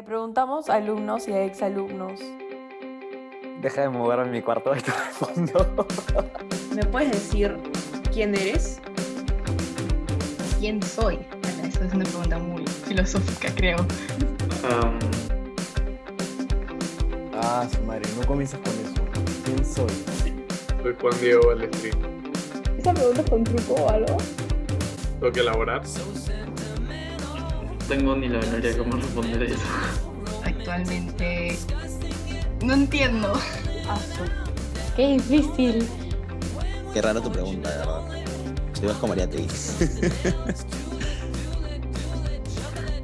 Le preguntamos a alumnos y a exalumnos. Deja de mover en mi cuarto de fondo. ¿Me puedes decir quién eres? ¿Quién soy? Eso es una pregunta muy filosófica, creo. Um, Ah, su madre, no comiences con eso. ¿Quién soy? soy Juan Diego Balestrín. ¿Esa pregunta es con truco o algo? Tengo que elaborar. Tengo ni la menor idea de cómo responder eso. Actualmente no entiendo. Qué difícil. Qué rara tu pregunta, de verdad. Soy Vasco Mariategui.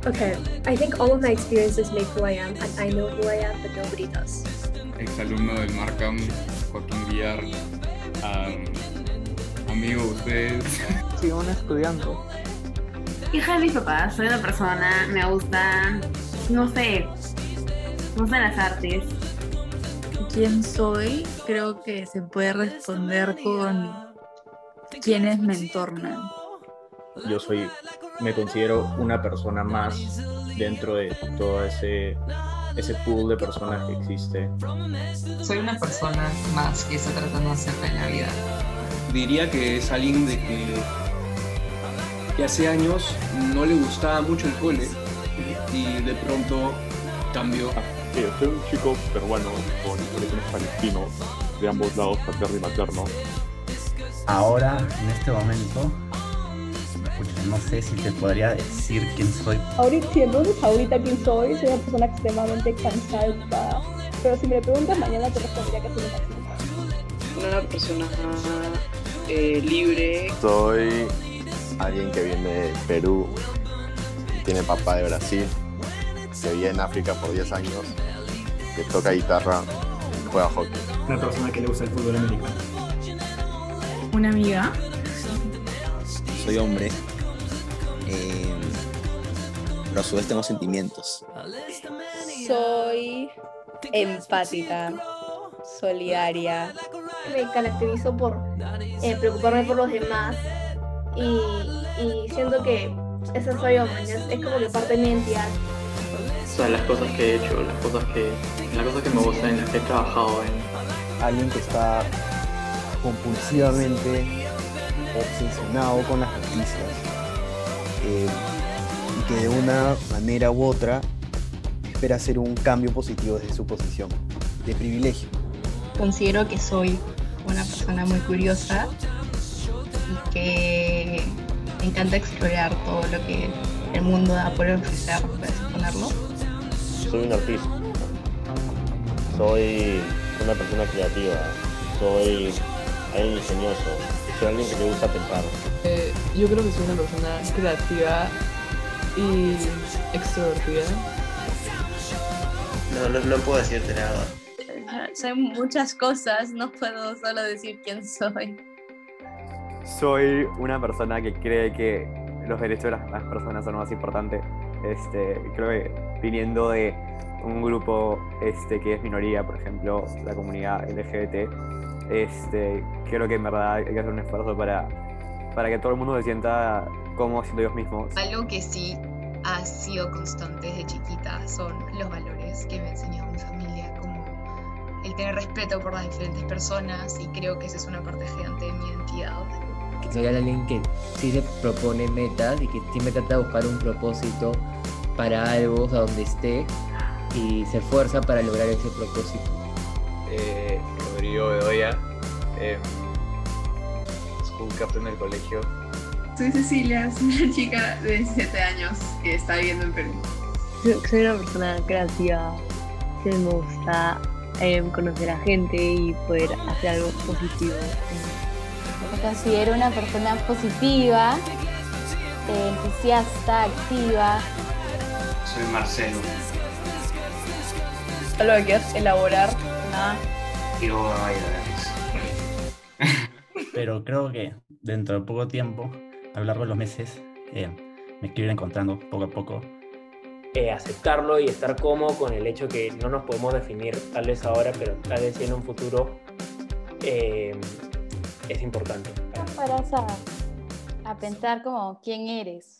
Okay, I think all of my experiences make who I am, and I know who I am, but nobody does. exalumno del Markham, Joaquín Villar, am, amigo de ustedes. Sí, un estudiante. Hija de mis papás, soy una persona, me gusta, no sé, me gustan las artes. quién soy, creo que se puede responder con quiénes me entornan. Yo soy, me considero una persona más dentro de todo ese, ese pool de personas que existe. Soy una persona más que está tratando de hacer en la vida. Diría que es alguien de que, que hace años no le gustaba mucho el cole y de pronto cambió. Sí, soy un chico peruano con orígenes palestinos, de ambos lados, paterno y materno. Ahora, en este momento, no sé si te podría decir quién soy. Ahorita, si ahorita quién soy, soy una persona extremadamente cansada y ocupada. Pero si me preguntas mañana te respondería que soy una Una persona eh, libre. Soy alguien que viene de Perú, tiene papá de Brasil, que vive en África por 10 años, que toca guitarra y juega hockey. Una persona que le gusta el fútbol americano. Una amiga. Soy hombre. eh, pero a su vez tengo sentimientos. Soy empática, solidaria. Me caracterizo por eh, preocuparme por los demás y, y siento que esa soy yo, es como que parte de mi identidad. O sea, las cosas que he hecho, las cosas que, las cosas que me gustan, en las que he trabajado en, Alguien que está compulsivamente obsesionado con las noticias eh, y que de una manera u otra espera hacer un cambio positivo desde su posición de privilegio. Considero que soy una persona muy curiosa y que me encanta explorar todo lo que el mundo da por ofrecer, por así ponerlo. Soy un artista, soy una persona creativa, soy alguien ingenioso, soy alguien que le gusta pensar. Eh, yo creo que soy una persona creativa y extrovertida. No, no, no puedo decirte nada. Soy muchas cosas, no puedo solo decir quién soy. Soy una persona que cree que los derechos de las, las personas son lo más importante. Este, creo que viniendo de un grupo este, que es minoría, por ejemplo, la comunidad LGBT, este, creo que en verdad hay que hacer un esfuerzo para, para que todo el mundo se sienta cómodo siendo ellos mismos. Algo que sí ha sido constante desde chiquita son los valores que me ha enseñado mi familia, como el tener respeto por las diferentes personas y creo que esa es una parte gigante de mi identidad. Que soy alguien que sí se propone metas y que siempre trata de buscar un propósito para algo, o sea, donde esté, y se esfuerza para lograr ese propósito. Eh, Rodrigo Bedoya, eh, school captain del colegio. Soy Cecilia, soy una chica de 17 años que está viviendo en Perú. Soy una persona creativa que me gusta eh, conocer a gente y poder hacer algo positivo. Me considero una persona positiva, eh, entusiasta, activa. Soy Marcelo. Solo que quieras elaborar, nada. Quiero bailar. Pero creo que dentro de poco tiempo, a lo largo de los meses, eh, me quiero ir encontrando poco a poco. Eh, aceptarlo y estar cómodo con el hecho que no nos podemos definir tal vez ahora, pero tal vez en un futuro eh, es importante. Paras a, a pensar como quién eres.